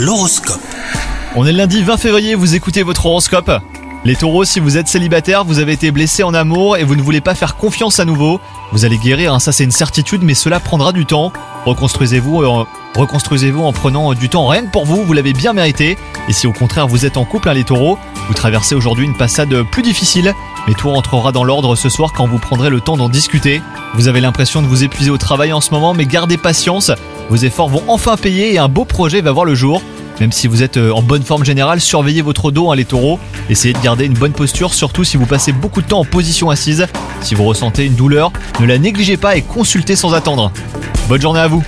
L'horoscope. On est lundi 20 février, vous écoutez votre horoscope. Les taureaux, si vous êtes célibataire, vous avez été blessé en amour et vous ne voulez pas faire confiance à nouveau, vous allez guérir, hein, ça c'est une certitude, mais cela prendra du temps. Reconstruisez-vous euh, reconstruisez-vous en prenant du temps rien que pour vous, vous l'avez bien mérité. Et si au contraire vous êtes en couple, hein, les taureaux, vous traversez aujourd'hui une passade plus difficile, mais tout rentrera dans l'ordre ce soir quand vous prendrez le temps d'en discuter. Vous avez l'impression de vous épuiser au travail en ce moment, mais gardez patience, vos efforts vont enfin payer et un beau projet va voir le jour. Même si vous êtes euh, en bonne forme générale, surveillez votre dos, hein, les taureaux. Essayez de garder une bonne posture, surtout si vous passez beaucoup de temps en position assise. Si vous ressentez une douleur, ne la négligez pas et consultez sans attendre. Bonne journée à vous